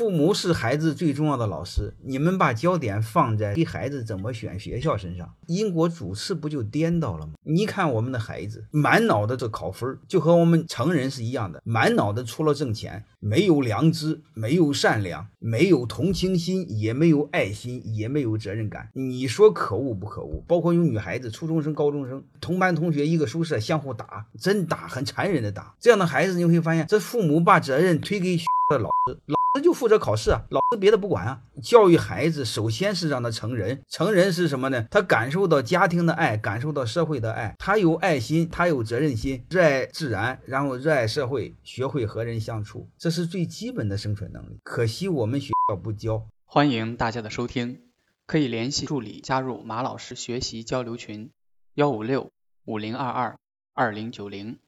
父母是孩子最重要的老师，你们把焦点放在给孩子怎么选学校身上，因果主次不就颠倒了吗？你看我们的孩子，满脑的这考分，就和我们成人是一样的，满脑的除了挣钱，没有良知，没有善良，没有同情心，也没有爱心，也没有责任感。你说可恶不可恶？包括有女孩子，初中生、高中生，同班同学一个宿舍相互打，真打，很残忍的打。这样的孩子，你会发现，这父母把责任推给的老师，老师就负责考试啊，老师别的不管啊。教育孩子，首先是让他成人，成人是什么呢？他感受到家庭的爱，感受到社会的爱，他有爱心，他有责任心，热爱自然，然后热爱社会，学会和人相处，这是最基本的生存能力。可惜我们学校不教。欢迎大家的收听，可以联系助理加入马老师学习交流群：幺五六五零二二二零九零。